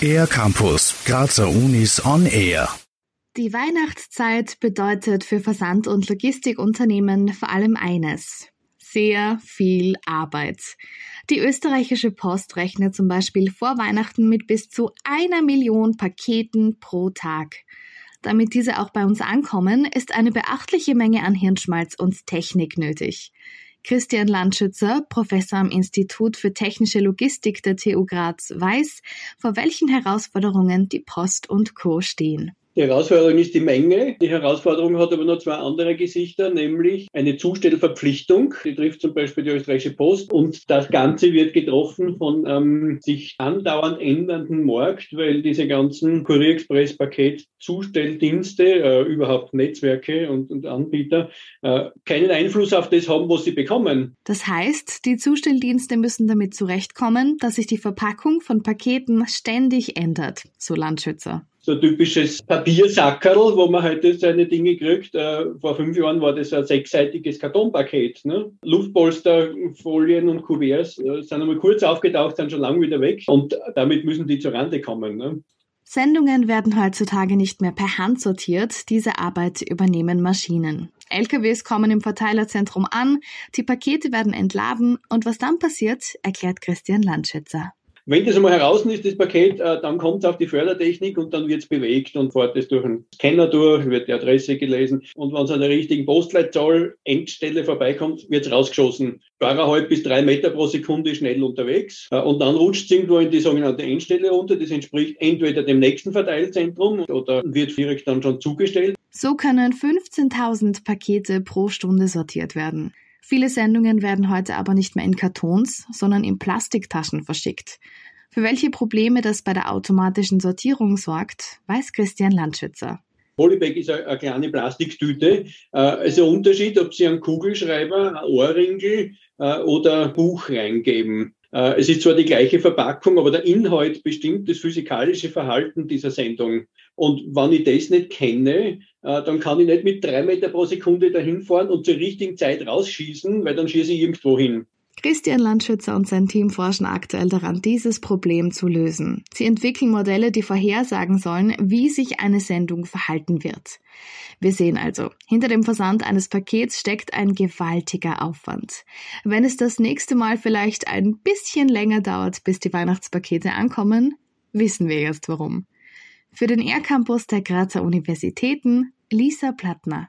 Air Campus, Grazer Unis on Air. Die Weihnachtszeit bedeutet für Versand- und Logistikunternehmen vor allem eines. Sehr viel Arbeit. Die österreichische Post rechnet zum Beispiel vor Weihnachten mit bis zu einer Million Paketen pro Tag. Damit diese auch bei uns ankommen, ist eine beachtliche Menge an Hirnschmalz und Technik nötig. Christian Landschützer, Professor am Institut für technische Logistik der TU Graz, weiß, vor welchen Herausforderungen die Post und Co. stehen. Die Herausforderung ist die Menge. Die Herausforderung hat aber noch zwei andere Gesichter, nämlich eine Zustellverpflichtung. Die trifft zum Beispiel die österreichische Post. Und das Ganze wird getroffen von ähm, sich andauernd ändernden Markt, weil diese ganzen Kurierexpress-Paket-Zustelldienste, äh, überhaupt Netzwerke und, und Anbieter, äh, keinen Einfluss auf das haben, was sie bekommen. Das heißt, die Zustelldienste müssen damit zurechtkommen, dass sich die Verpackung von Paketen ständig ändert, so Landschützer so ein typisches Papiersackerl, wo man heute seine Dinge kriegt. Äh, vor fünf Jahren war das ein sechsseitiges Kartonpaket. Ne? Luftpolster, Folien und Kuverts äh, sind einmal kurz aufgetaucht, sind schon lange wieder weg und damit müssen die zur Rande kommen. Ne? Sendungen werden heutzutage nicht mehr per Hand sortiert, diese Arbeit übernehmen Maschinen. LKWs kommen im Verteilerzentrum an, die Pakete werden entladen und was dann passiert, erklärt Christian Landschätzer. Wenn das einmal heraus ist, das Paket, äh, dann kommt es auf die Fördertechnik und dann wird es bewegt und fährt es durch einen Scanner durch, wird die Adresse gelesen und wenn es an der richtigen Postleitzahl Endstelle vorbeikommt, wird es rausgeschossen. Zweieinhalb bis drei Meter pro Sekunde schnell unterwegs äh, und dann rutscht es irgendwo in die sogenannte Endstelle runter. Das entspricht entweder dem nächsten Verteilzentrum oder wird direkt dann schon zugestellt. So können 15.000 Pakete pro Stunde sortiert werden. Viele Sendungen werden heute aber nicht mehr in Kartons, sondern in Plastiktaschen verschickt. Für welche Probleme das bei der automatischen Sortierung sorgt, weiß Christian Landschützer. Polybag ist eine, kleine Plastiktüte. Äh, es ist ein Unterschied, ob Sie einen Kugelschreiber, einen Ohrringel äh, oder ein Buch reingeben. Äh, es ist zwar die gleiche Verpackung, aber der Inhalt bestimmt das physikalische Verhalten dieser Sendung. Und wenn ich das nicht kenne, äh, dann kann ich nicht mit drei Meter pro Sekunde dahin fahren und zur richtigen Zeit rausschießen, weil dann schieße ich irgendwo hin. Christian Landschützer und sein Team forschen aktuell daran, dieses Problem zu lösen. Sie entwickeln Modelle, die vorhersagen sollen, wie sich eine Sendung verhalten wird. Wir sehen also, hinter dem Versand eines Pakets steckt ein gewaltiger Aufwand. Wenn es das nächste Mal vielleicht ein bisschen länger dauert, bis die Weihnachtspakete ankommen, wissen wir jetzt warum. Für den Air-Campus der Grazer Universitäten, Lisa Plattner.